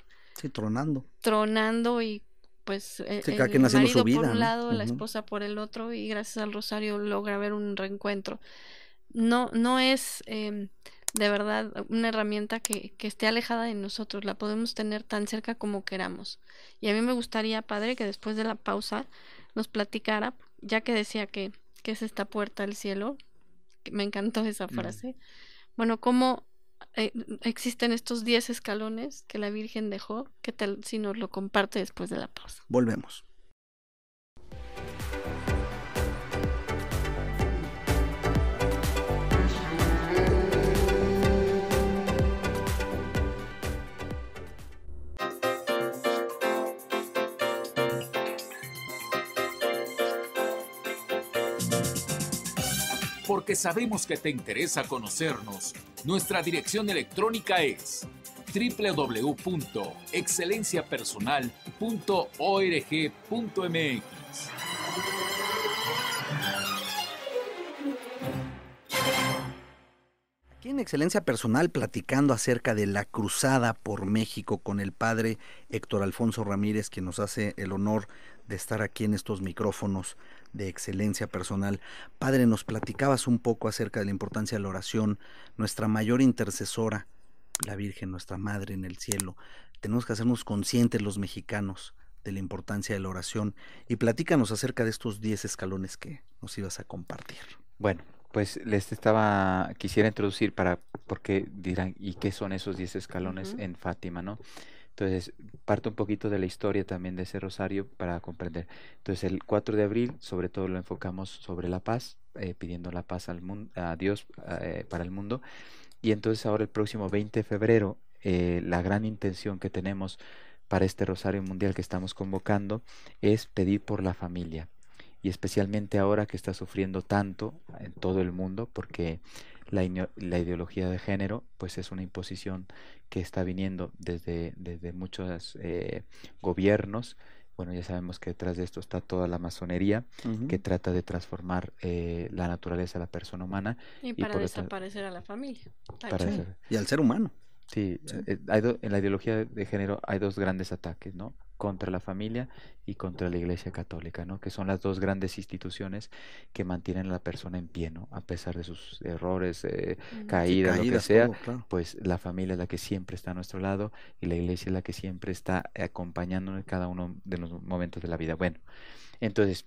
Sí, tronando. Tronando y pues e, el, marido por un lado, la esposa por el otro y gracias al Rosario logra ver un reencuentro. No, no es... Eh, de verdad una herramienta que, que, esté alejada de nosotros, la podemos tener tan cerca como queramos. Y a mí me gustaría, padre, que después de la pausa nos platicara, ya que decía que, que es esta puerta al cielo, me encantó esa frase, bueno, cómo eh, existen estos 10 escalones que la Virgen dejó, ¿qué tal si nos lo comparte después de la pausa? Volvemos. Porque sabemos que te interesa conocernos. Nuestra dirección electrónica es www.excelenciapersonal.org.mx. Aquí en Excelencia Personal platicando acerca de la cruzada por México con el padre Héctor Alfonso Ramírez, quien nos hace el honor de estar aquí en estos micrófonos de Excelencia Personal. Padre, nos platicabas un poco acerca de la importancia de la oración, nuestra mayor intercesora, la Virgen, nuestra Madre en el cielo. Tenemos que hacernos conscientes los mexicanos de la importancia de la oración y platícanos acerca de estos 10 escalones que nos ibas a compartir. Bueno, pues les estaba, quisiera introducir para, porque dirán, ¿y qué son esos 10 escalones en Fátima, no? Entonces, parto un poquito de la historia también de ese rosario para comprender. Entonces, el 4 de abril, sobre todo lo enfocamos sobre la paz, eh, pidiendo la paz al mundo, a Dios eh, para el mundo. Y entonces ahora el próximo 20 de febrero, eh, la gran intención que tenemos para este rosario mundial que estamos convocando es pedir por la familia y especialmente ahora que está sufriendo tanto en todo el mundo porque la, la, ideología de género pues es una imposición que está viniendo desde, desde muchos eh, gobiernos bueno, ya sabemos que detrás de esto está toda la masonería que trata de transformar eh, la naturaleza de la persona humana. Y para desaparecer a la familia. y al ser humano. Sí, eh, hay en la ideología de género hay dos grandes ataques, ¿no? Contra la familia y contra la Iglesia Católica, ¿no? Que son las dos grandes instituciones que mantienen a la persona en pie, ¿no? A pesar de sus errores, eh, caídas, lo que sea, pues la familia es la que siempre está a nuestro lado y la Iglesia es la que siempre está acompañándonos en cada uno de los momentos de la vida. Bueno, entonces,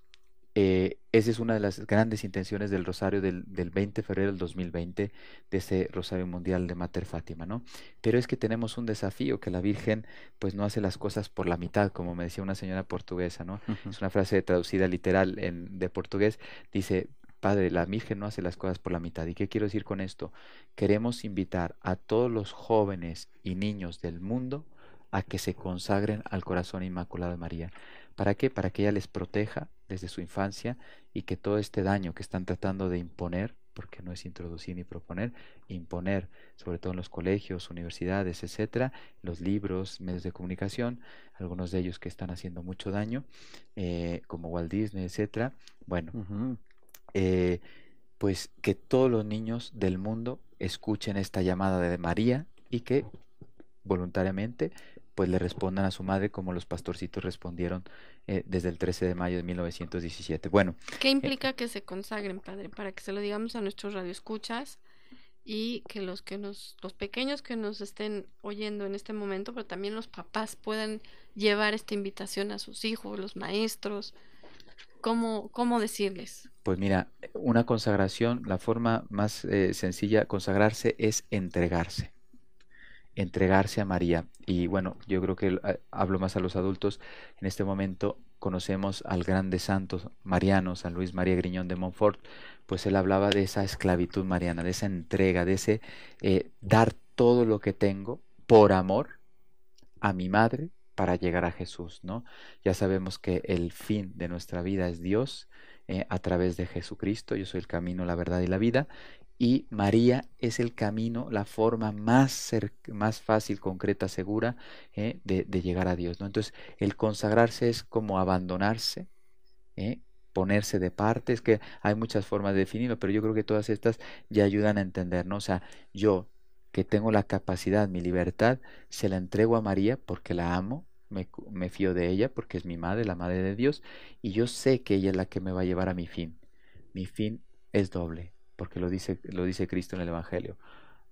eh, esa es una de las grandes intenciones del Rosario del, 20 de febrero del 2020, de ese Rosario Mundial de Mater Fátima, ¿no? Pero es que tenemos un desafío, que la Virgen pues no hace las cosas por la mitad, como me decía una señora portuguesa, ¿no? Es una frase traducida literal en, de portugués, dice, Padre, la Virgen no hace las cosas por la mitad. ¿Y qué quiero decir con esto? Queremos invitar a todos los jóvenes y niños del mundo a que se consagren al corazón inmaculado de María. ¿Para qué? Para que ella les proteja desde su infancia y que todo este daño que están tratando de imponer, porque no es introducir ni proponer, imponer, sobre todo en los colegios, universidades, etcétera, los libros, medios de comunicación, algunos de ellos que están haciendo mucho daño, eh, como Walt Disney, etcétera. Bueno, eh, pues que todos los niños del mundo escuchen esta llamada de María y que voluntariamente pues le respondan a su madre como los pastorcitos respondieron eh, desde el 13 de mayo de 1917. Bueno. ¿Qué eh, implica que se consagren, padre? Para que se lo digamos a nuestros radioescuchas y que los que nos, los pequeños que nos estén oyendo en este momento, pero también los papás puedan llevar esta invitación a sus hijos, los maestros. ¿Cómo, cómo decirles? Pues mira, una consagración, la forma más eh, sencilla de consagrarse es entregarse entregarse a María. Y bueno, yo creo que eh, hablo más a los adultos. En este momento conocemos al grande santo mariano, San Luis María Griñón de Montfort, pues él hablaba de esa esclavitud mariana, de esa entrega, de ese eh, dar todo lo que tengo por amor a mi madre para llegar a Jesús, ¿no? Ya sabemos que el fin de nuestra vida es Dios, eh, a través de Jesucristo, yo soy el camino, la verdad y la vida, y María es el camino, la forma más, más fácil, concreta, segura ¿eh? de, llegar a Dios. ¿no? Entonces, el consagrarse es como abandonarse, ¿eh? ponerse de parte, es que hay muchas formas de definirlo, pero yo creo que todas estas ya ayudan a entender, ¿no? O sea, yo que tengo la capacidad, mi libertad, se la entrego a María porque la amo, me, me fío de ella porque es mi madre, la madre de Dios, y yo sé que ella es la que me va a llevar a mi fin. Mi fin es doble, porque lo dice, lo dice Cristo en el Evangelio.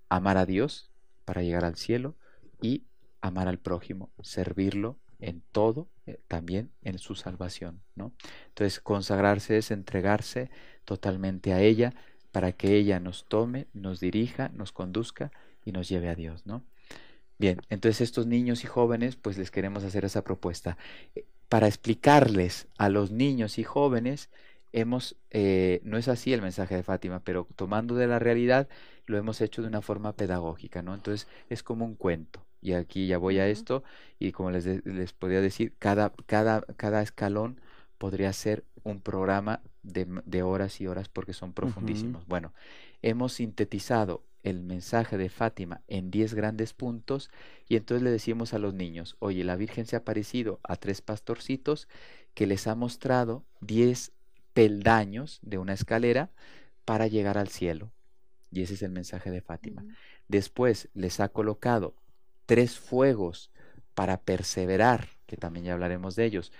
Amar a Dios para llegar al cielo y amar al prójimo, servirlo en todo, eh, también en su salvación, ¿no? Entonces, consagrarse es entregarse totalmente a ella para que ella nos tome, nos dirija, nos conduzca y nos lleve a Dios, ¿no? Bien, entonces estos niños y jóvenes, pues les queremos hacer esa propuesta. Eh, para explicarles a los niños y jóvenes hemos, eh, no es así el mensaje de Fátima, pero tomando de la realidad, lo hemos hecho de una forma pedagógica, ¿no? Entonces es como un cuento. Y aquí ya voy a esto, y como les, les podría decir, cada, cada, cada escalón podría ser un programa de, de horas y horas porque son profundísimos. Bueno, hemos sintetizado el mensaje de Fátima en 10 grandes puntos y entonces le decimos a los niños, oye, la Virgen se ha aparecido a tres pastorcitos que les ha mostrado 10 peldaños de una escalera para llegar al cielo. Y ese es el mensaje de Fátima. Después les ha colocado tres fuegos para perseverar, que también ya hablaremos de ellos,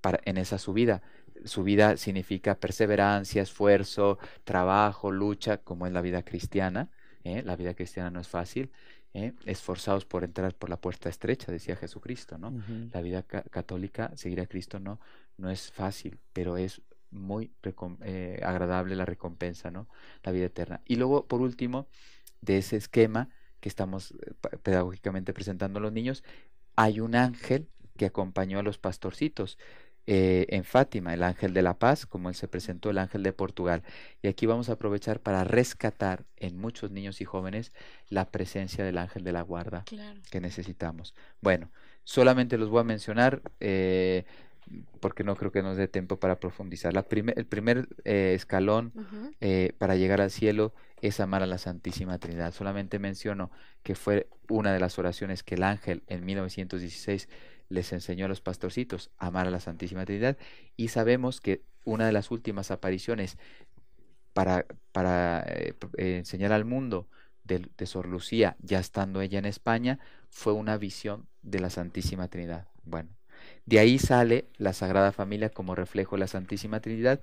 para, en esa subida. Subida significa perseverancia, esfuerzo, trabajo, lucha, como es la vida cristiana. ¿eh? La vida cristiana no es fácil. ¿eh? esforzados por entrar por la puerta estrecha, decía Jesucristo, ¿no? La vida católica, seguir a Cristo no, no es fácil, pero es muy eh, agradable la recompensa, ¿no? La vida eterna. Y luego, por último, de ese esquema que estamos eh, pedagógicamente presentando a los niños, hay un ángel que acompañó a los pastorcitos. Eh, en Fátima, el ángel de la paz, como él se presentó, el ángel de Portugal. Y aquí vamos a aprovechar para rescatar en muchos niños y jóvenes la presencia del ángel de la guarda que necesitamos. Bueno, solamente los voy a mencionar. Eh, porque no creo que nos dé tiempo para profundizar. La el primer eh, escalón para llegar al cielo es amar a la Santísima Trinidad. Solamente menciono que fue una de las oraciones que el ángel en 1916 les enseñó a los pastorcitos amar a la Santísima Trinidad y sabemos que una de las últimas apariciones para, para eh, eh, enseñar al mundo de, de, Sor Lucía, ya estando ella en España, fue una visión de la Santísima Trinidad. Bueno, de ahí sale la Sagrada Familia como reflejo de la Santísima Trinidad,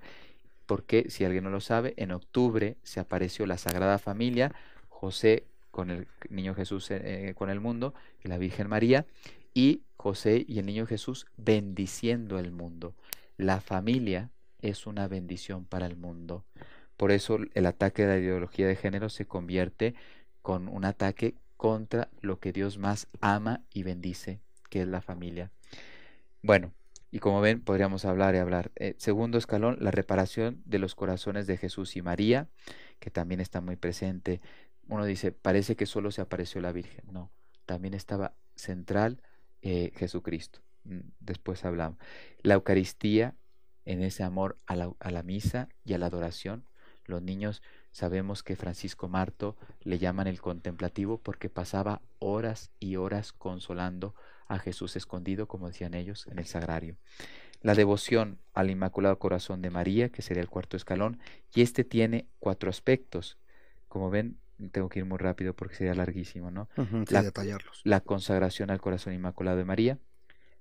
porque si alguien no lo sabe, en octubre se apareció la Sagrada Familia, José con el niño Jesús eh, con el mundo y la Virgen María, y José y el niño Jesús bendiciendo el mundo. La familia es una bendición para el mundo. Por eso el ataque de la ideología de género se convierte con un ataque contra lo que Dios más ama y bendice, que es la familia. Bueno, y como ven, podríamos hablar y hablar. Eh, segundo escalón, la reparación de los corazones de Jesús y María, que también está muy presente. Uno dice, parece que solo se apareció la Virgen. No, también estaba central eh, Jesucristo. Mm, después hablamos. La Eucaristía, en ese amor a la, a la misa y a la adoración. Los niños sabemos que Francisco Marto le llaman el contemplativo porque pasaba horas y horas consolando a Jesús escondido, como decían ellos, en el sagrario. La devoción al Inmaculado Corazón de María, que sería el cuarto escalón, y este tiene cuatro aspectos. Como ven, tengo que ir muy rápido porque sería larguísimo, ¿no? la, detallarlos. La consagración al corazón inmaculado de María,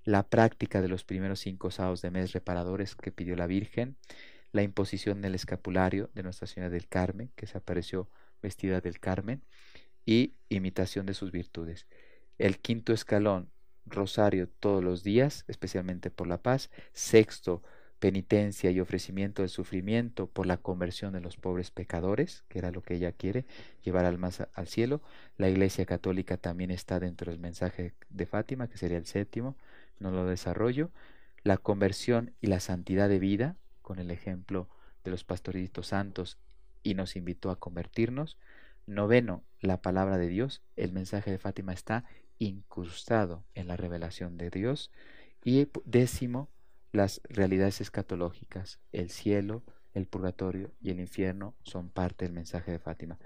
la práctica de los primeros cinco sábados de mes reparadores que pidió la Virgen, la imposición del escapulario de Nuestra Señora del Carmen, que se apareció vestida del Carmen, y imitación de sus virtudes. El quinto escalón, rosario todos los días, especialmente por la paz. Sexto, penitencia y ofrecimiento del sufrimiento por la conversión de los pobres pecadores, que era lo que ella quiere, llevar almas al cielo. La Iglesia Católica también está dentro del mensaje de Fátima, que sería el séptimo, no lo desarrollo. La conversión y la santidad de vida, con el ejemplo de los pastoritos santos, y nos invitó a convertirnos. Noveno, la palabra de Dios. El mensaje de Fátima está incrustado en la revelación de Dios. Y décimo, las realidades escatológicas, el cielo, el purgatorio y el infierno son parte del mensaje de Fátima.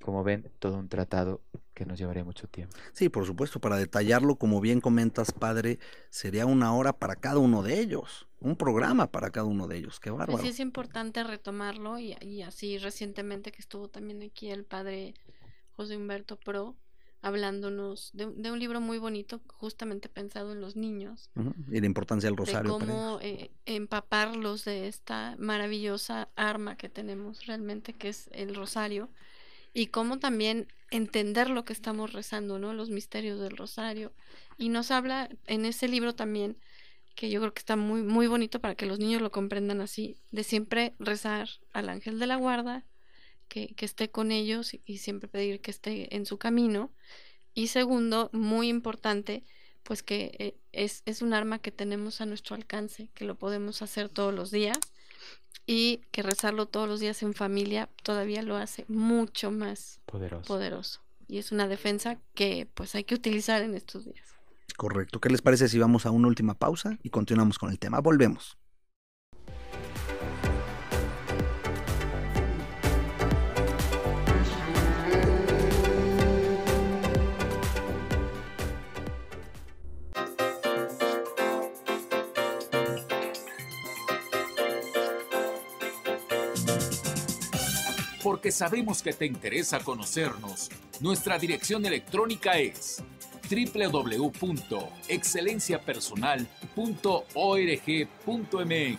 Como ven, todo un tratado que nos llevaría mucho tiempo. Sí, por supuesto, para detallarlo, como bien comentas, padre, sería una hora para cada uno de ellos, un programa para cada uno de ellos. Qué pues bárbaro. sí es importante retomarlo y, y así recientemente que estuvo también aquí el padre José Humberto Pro, hablándonos de, un libro muy bonito, justamente pensado en los niños. Y la importancia del rosario. De cómo eh, empaparlos de esta maravillosa arma que tenemos realmente, que es el rosario, y cómo también entender lo que estamos rezando, ¿no? Los misterios del rosario. Y nos habla en ese libro también, que yo creo que está muy, muy bonito para que los niños lo comprendan así, de siempre rezar al ángel de la guarda que, esté con ellos y siempre pedir que esté en su camino. Y segundo, muy importante, pues que eh, es, es un arma que tenemos a nuestro alcance, que lo podemos hacer todos los días y que rezarlo todos los días en familia todavía lo hace mucho más poderoso. poderoso. Y es una defensa que pues hay que utilizar en estos días. Correcto. ¿Qué les parece si vamos a una última pausa y continuamos con el tema? Volvemos. Porque sabemos que te interesa conocernos. Nuestra dirección electrónica es www.excelenciapersonal.org.mx.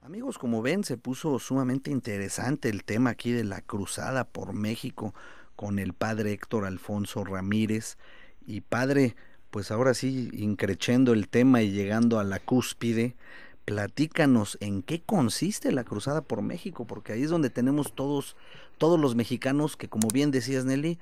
Amigos, como ven, se puso sumamente interesante el tema aquí de la cruzada por México con el padre Héctor Alfonso Ramírez. Y padre, pues ahora sí, increchendo el tema y llegando a la cúspide, platícanos en qué consiste la Cruzada por México, porque ahí es donde tenemos todos, todos los mexicanos que, como bien decías Nelly,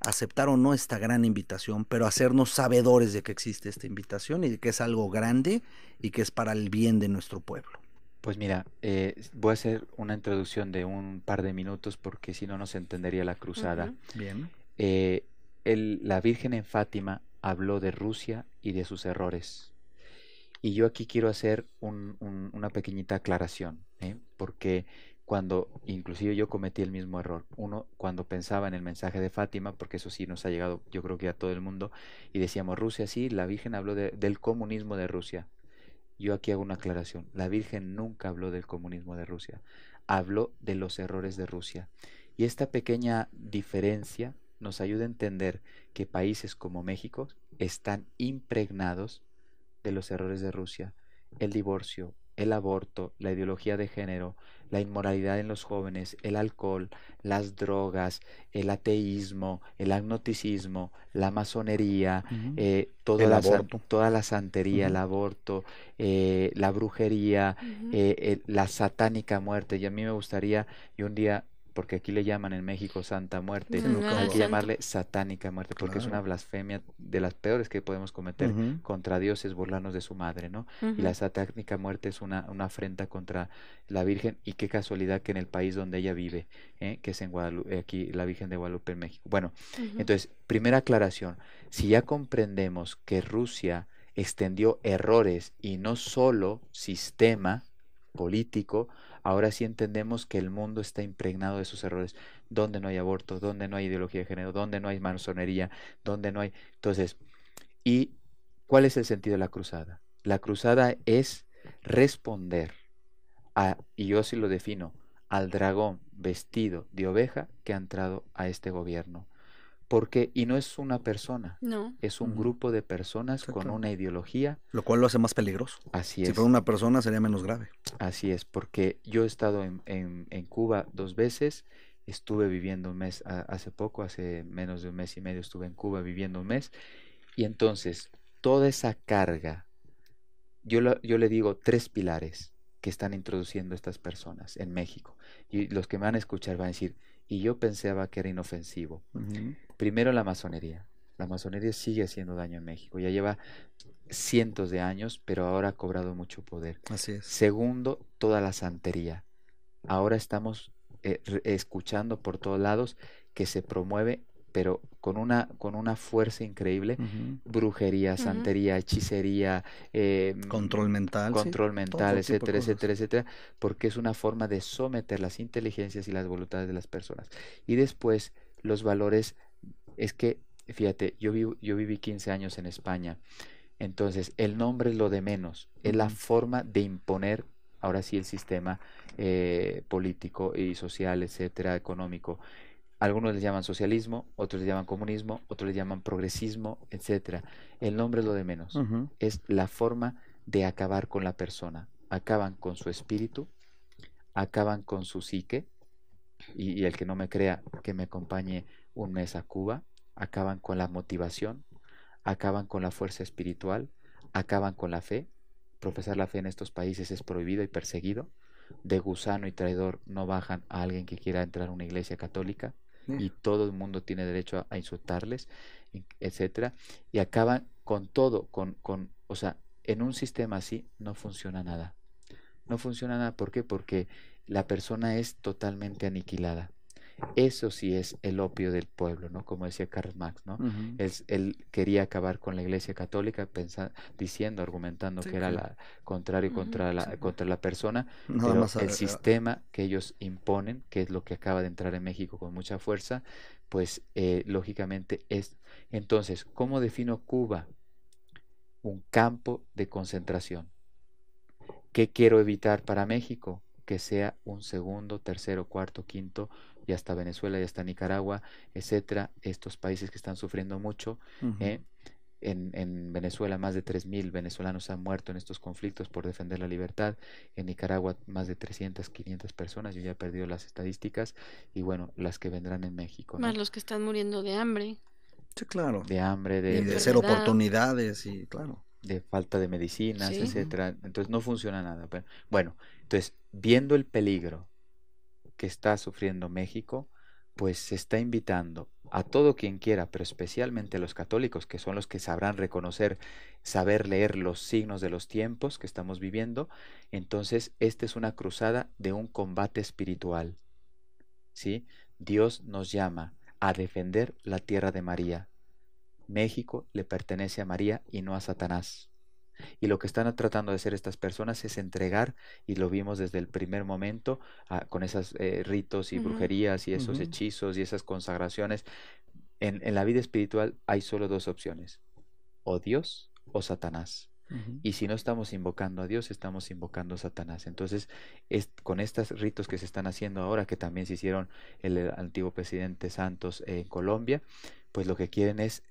aceptaron no esta gran invitación, pero hacernos sabedores de que existe esta invitación y de que es algo grande y que es para el bien de nuestro pueblo. Pues mira, eh, voy a hacer una introducción de un par de minutos porque si no, no se entendería la cruzada. Bien. Eh, la Virgen en Fátima habló de Rusia y de sus errores. Y yo aquí quiero hacer una pequeñita aclaración, ¿eh? porque cuando, inclusive yo cometí el mismo error, uno cuando pensaba en el mensaje de Fátima, porque eso sí nos ha llegado yo creo que a todo el mundo, y decíamos Rusia, sí, la Virgen habló del comunismo de Rusia. Yo aquí hago una aclaración, la Virgen nunca habló del comunismo de Rusia, habló de los errores de Rusia. Y esta pequeña diferencia nos ayuda a entender que países como México están impregnados de los errores de Rusia, el divorcio, el aborto, la ideología de género, la inmoralidad en los jóvenes, el alcohol, las drogas, el ateísmo, el agnoticismo, la masonería, eh, toda, la, toda, la, santería, el aborto, eh, la brujería, eh, la satánica muerte. Y a mí me gustaría, y un día porque aquí le llaman en México Santa Muerte, hay que llamarle satánica muerte, porque es una blasfemia de las peores que podemos cometer contra Dios, es burlarnos de su madre, ¿no? Y la satánica muerte es una, una, afrenta contra la Virgen, y qué casualidad que en el país donde ella vive, ¿eh? que es en Guadalupe, aquí la Virgen de Guadalupe en México. Bueno, entonces, primera aclaración, si ya comprendemos que Rusia extendió errores y no solo sistema político, ahora sí entendemos que el mundo está impregnado de sus errores, donde no hay aborto, donde no hay ideología de género, donde no hay masonería, donde no hay... Entonces, ¿y cuál es el sentido de la cruzada? La cruzada es responder a, y yo sí lo defino, al dragón vestido de oveja que ha entrado a este gobierno. Porque, y no es una persona, no. es un grupo de personas con una ideología. Lo cual lo hace más peligroso. Así es. Si fuera una persona sería menos grave. Así es, porque yo he estado en, en, Cuba dos veces, estuve viviendo un mes hace poco, hace menos de un mes y medio estuve en Cuba viviendo un mes, y entonces toda esa carga, yo, yo le digo tres pilares que están introduciendo estas personas en México, y los que me van a escuchar van a decir, y yo pensaba que era inofensivo. Primero la masonería. La masonería sigue haciendo daño en México. Ya lleva cientos de años, pero ahora ha cobrado mucho poder. Así es. Segundo, toda la santería. Ahora estamos eh, escuchando por todos lados que se promueve pero con una, con una fuerza increíble, brujería, santería, hechicería, eh, control mental, control mental, etcétera, etcétera, etcétera, porque es una forma de someter las inteligencias y las voluntades de las personas. Y después los valores, es que, fíjate, yo, yo viví 15 años en España, entonces el nombre es lo de menos, es la forma de imponer ahora sí el sistema eh, político y social, etcétera, económico. Algunos les llaman socialismo, otros les llaman comunismo, otros les llaman progresismo, etcétera. El nombre es lo de menos. Es la forma de acabar con la persona. Acaban con su espíritu, acaban con su psique, y, el que no me crea que me acompañe un mes a Cuba, acaban con la motivación, acaban con la fuerza espiritual, acaban con la fe. Profesar la fe en estos países es prohibido y perseguido. De gusano y traidor no bajan a alguien que quiera entrar a una iglesia católica y todo el mundo tiene derecho a, insultarles, etcétera, y acaban con todo, con, con, o sea, en un sistema así no funciona nada. No funciona nada, ¿por qué? Porque la persona es totalmente aniquilada. Eso sí es el opio del pueblo, ¿no? Como decía Karl Marx, ¿no? él, quería acabar con la Iglesia Católica pensando, diciendo, argumentando que era la contrario contra la contra la persona, pero el sistema que ellos imponen, que es lo que acaba de entrar en México con mucha fuerza, pues eh, lógicamente es entonces, ¿cómo defino Cuba? Un campo de concentración. ¿Qué quiero evitar para México? Que sea un segundo, tercero, cuarto, quinto, ya está Venezuela, ya está Nicaragua, etcétera, estos países que están sufriendo mucho. ¿eh? En, en, Venezuela más de 3.000 venezolanos han muerto en estos conflictos por defender la libertad. En Nicaragua más de 300, 500 personas. Yo ya he perdido las estadísticas. Y bueno, las que vendrán en México. Más los que están muriendo de hambre. Sí, claro. De hambre, de, y de cero oportunidades y claro. De falta de medicinas, etcétera. Entonces no funciona nada. Bueno, entonces, viendo el peligro que está sufriendo México, pues se está invitando a todo quien quiera, pero especialmente a los católicos, que son los que sabrán reconocer, saber leer los signos de los tiempos que estamos viviendo, entonces esta es una cruzada de un combate espiritual. ¿Sí? Dios nos llama a defender la tierra de María. México le pertenece a María y no a Satanás. Y lo que están tratando de hacer estas personas es entregar, y lo vimos desde el primer momento, con esos eh, ritos y brujerías y esos hechizos y esas consagraciones. En, en, la vida espiritual hay solo dos opciones, o Dios o Satanás. Y si no estamos invocando a Dios, estamos invocando a Satanás. Entonces, es, con estos ritos que se están haciendo ahora, que también se hicieron el, antiguo presidente Santos en Colombia, pues lo que quieren es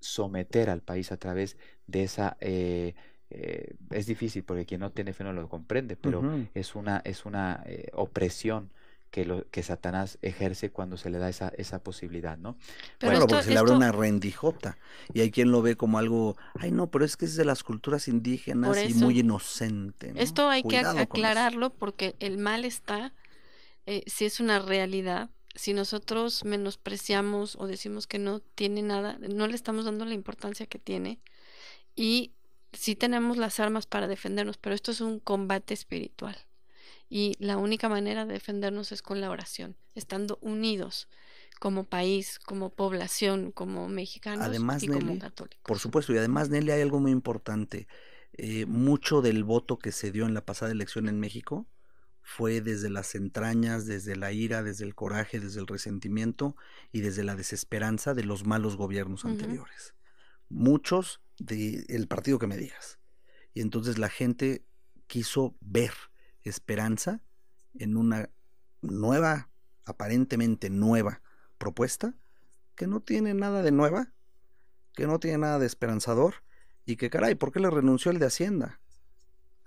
someter al país a través de esa eh, eh, es difícil porque quien no tiene fe no lo comprende, pero es una, es una eh, opresión que, lo, que Satanás ejerce cuando se le da esa, esa posibilidad, ¿no? bueno, porque se le abre una rendijota y hay quien lo ve como algo, ay no, pero es que es de las culturas indígenas y muy inocente. Esto hay que aclararlo porque el mal está, eh, si es una realidad, si nosotros menospreciamos o decimos que no tiene nada, no le estamos dando la importancia que tiene y sí tenemos las armas para defendernos, pero esto es un combate espiritual. Y la única manera de defendernos es con la oración, estando unidos como país, como población, como mexicanos y como católicos. Por supuesto, y además, Nelly, hay algo muy importante. Eh, mucho del voto que se dio en la pasada elección en México fue desde las entrañas, desde la ira, desde el coraje, desde el resentimiento y desde la desesperanza de los malos gobiernos anteriores. Muchos del partido que me digas. Y entonces la gente quiso ver esperanza en una nueva, aparentemente nueva propuesta, que no tiene nada de nueva, que no tiene nada de esperanzador, y que caray, ¿por qué le renunció el de Hacienda?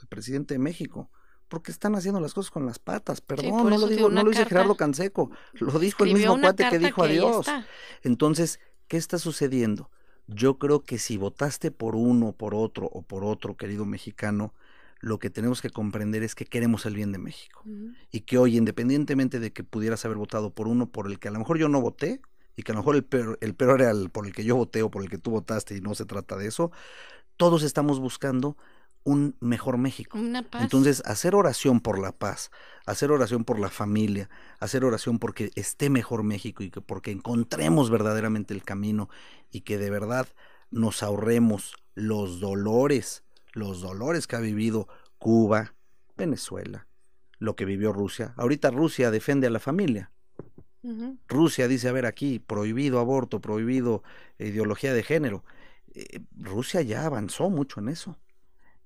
El presidente de México. Porque están haciendo las cosas con las patas, perdón, no lo digo, no lo dice Gerardo Canseco, lo dijo el mismo cuate que dijo adiós. Entonces, ¿qué está sucediendo? Yo creo que si votaste por uno, por otro o por otro, querido mexicano, lo que tenemos que comprender es que queremos el bien de México. Y que hoy, independientemente de que pudieras haber votado por uno por el que a lo mejor yo no voté, y que a lo mejor el peor, el peor era el por el que yo voté o por el que tú votaste y no se trata de eso, todos estamos buscando un mejor México. Entonces, hacer oración por la paz, hacer oración por la familia, hacer oración porque esté mejor México y que porque encontremos verdaderamente el camino y que de verdad nos ahorremos los dolores, los dolores que ha vivido Cuba, Venezuela, lo que vivió Rusia. Ahorita Rusia defiende a la familia. Rusia dice, a ver, aquí, prohibido aborto, prohibido ideología de género. Eh, Rusia ya avanzó mucho en eso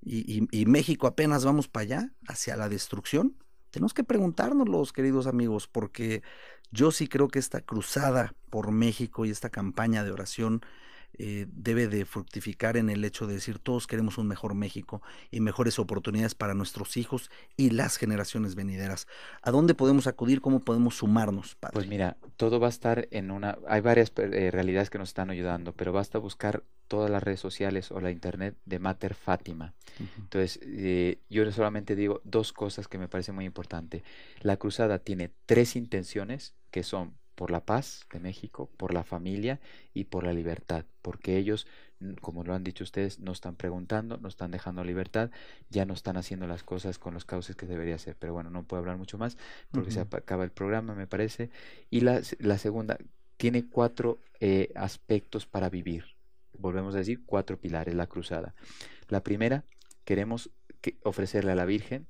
y, México apenas vamos para allá, hacia la destrucción, tenemos que preguntarnos los queridos amigos, porque yo sí creo que esta cruzada por México y esta campaña de oración eh, debe de fructificar en el hecho de decir todos queremos un mejor México y mejores oportunidades para nuestros hijos y las generaciones venideras. ¿A dónde podemos acudir? ¿Cómo podemos sumarnos? Pues mira, todo va a estar en una... Hay varias eh, realidades que nos están ayudando, pero basta buscar todas las redes sociales o la internet de Mater Fátima. Entonces, eh, yo solamente digo dos cosas que me parecen muy importantes. La cruzada tiene tres intenciones que son por la paz de México, por la familia y por la libertad, porque ellos, como lo han dicho ustedes, no están preguntando, no están dejando libertad, ya no están haciendo las cosas con los cauces que debería hacer. Pero bueno, no puedo hablar mucho más porque se acaba el programa, me parece. Y la, la segunda, tiene cuatro eh, aspectos para vivir. Volvemos a decir, cuatro pilares, la cruzada. La primera, queremos ofrecerle a la Virgen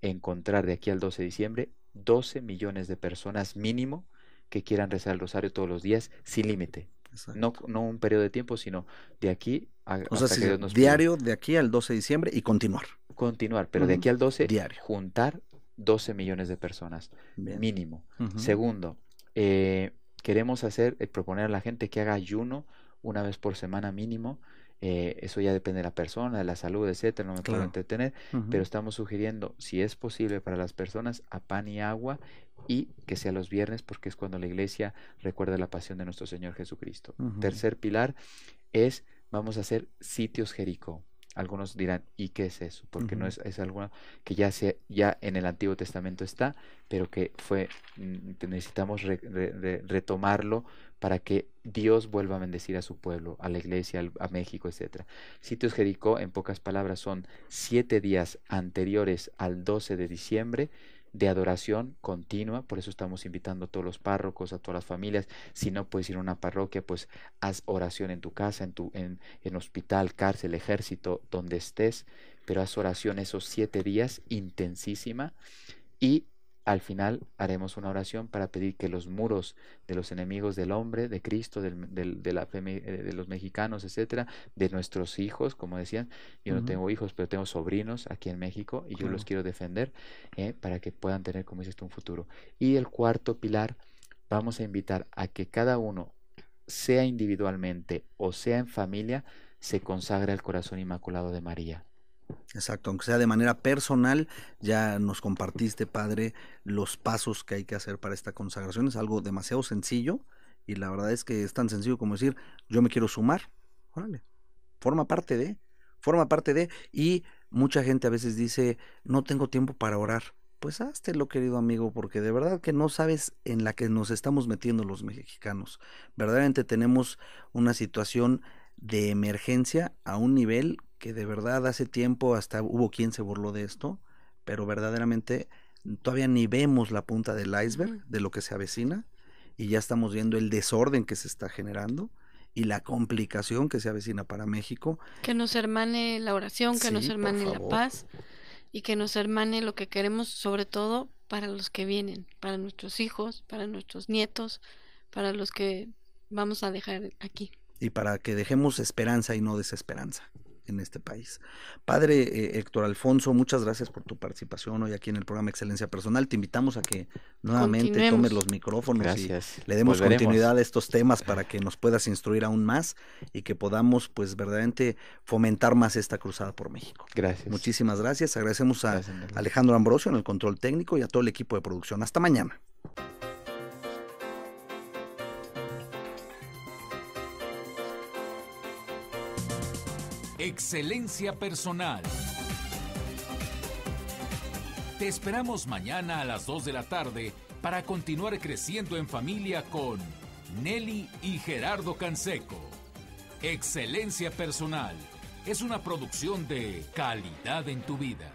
encontrar de aquí al 12 de diciembre 12 millones de personas mínimo que quieran rezar el rosario todos los días sin límite. No, no un periodo de tiempo, sino de aquí a, o sea, diario de aquí al 12 de diciembre y continuar. continuar, pero de aquí al 12, Diario. juntar 12 millones de personas, mínimo. Segundo, eh, queremos hacer, eh, proponer a la gente que haga ayuno una vez por semana mínimo. Eh, eso ya depende de la persona, de la salud, etcétera, no me puedo entretener, pero estamos sugiriendo, si es posible para las personas, a pan y agua y que sea los viernes porque es cuando la iglesia recuerda la pasión de nuestro Señor Jesucristo. Tercer pilar es, vamos a hacer sitios Jericó. Algunos dirán, ¿y qué es eso? Porque no es, es algo que ya, se, ya en el Antiguo Testamento está, pero que fue, mm, necesitamos retomarlo para que Dios vuelva a bendecir a su pueblo, a la iglesia, a México, etc. Sitios Jericó, en pocas palabras, son siete días anteriores al 12 de diciembre, de adoración continua, por eso estamos invitando a todos los párrocos, a todas las familias. Si no puedes ir a una parroquia, pues haz oración en tu casa, en tu en, en hospital, cárcel, ejército, donde estés, pero haz oración esos siete días intensísima y al final haremos una oración para pedir que los muros de los enemigos del hombre, de Cristo, del, de, la eh, de los mexicanos, etcétera, de nuestros hijos, como decían, yo no tengo hijos, pero tengo sobrinos aquí en México y yo los quiero defender eh, para que puedan tener, como dices, un futuro. Y el cuarto pilar, vamos a invitar a que cada uno, sea individualmente o sea en familia, se consagre al corazón inmaculado de María. Exacto, aunque sea de manera personal, ya nos compartiste, Padre, los pasos que hay que hacer para esta consagración. Es algo demasiado sencillo y la verdad es que es tan sencillo como decir, yo me quiero sumar. Órale, forma parte de, forma parte de, y mucha gente a veces dice, no tengo tiempo para orar. Pues lo querido amigo, porque de verdad que no sabes en la que nos estamos metiendo los mexicanos. Verdaderamente tenemos una situación de emergencia a un nivel que de verdad hace tiempo hasta hubo quien se burló de esto, pero verdaderamente todavía ni vemos la punta del iceberg de lo que se avecina y ya estamos viendo el desorden que se está generando y la complicación que se avecina para México. Que nos hermane la oración, que nos hermane la paz y que nos hermane lo que queremos sobre todo para los que vienen, para nuestros hijos, para nuestros nietos, para los que vamos a dejar aquí. Y para que dejemos esperanza y no desesperanza en este país. Padre eh, Héctor Alfonso, muchas gracias por tu participación hoy aquí en el programa Excelencia Personal. Te invitamos a que nuevamente tomes los micrófonos y le demos continuidad a estos temas para que nos puedas instruir aún más y que podamos pues verdaderamente fomentar más esta cruzada por México. Gracias. Muchísimas gracias. Agradecemos a Alejandro Ambrosio en el control técnico y a todo el equipo de producción. Hasta mañana. Excelencia personal. Te esperamos mañana a las 2 de la tarde para continuar creciendo en familia con Nelly y Gerardo Canseco. Excelencia personal es una producción de calidad en tu vida.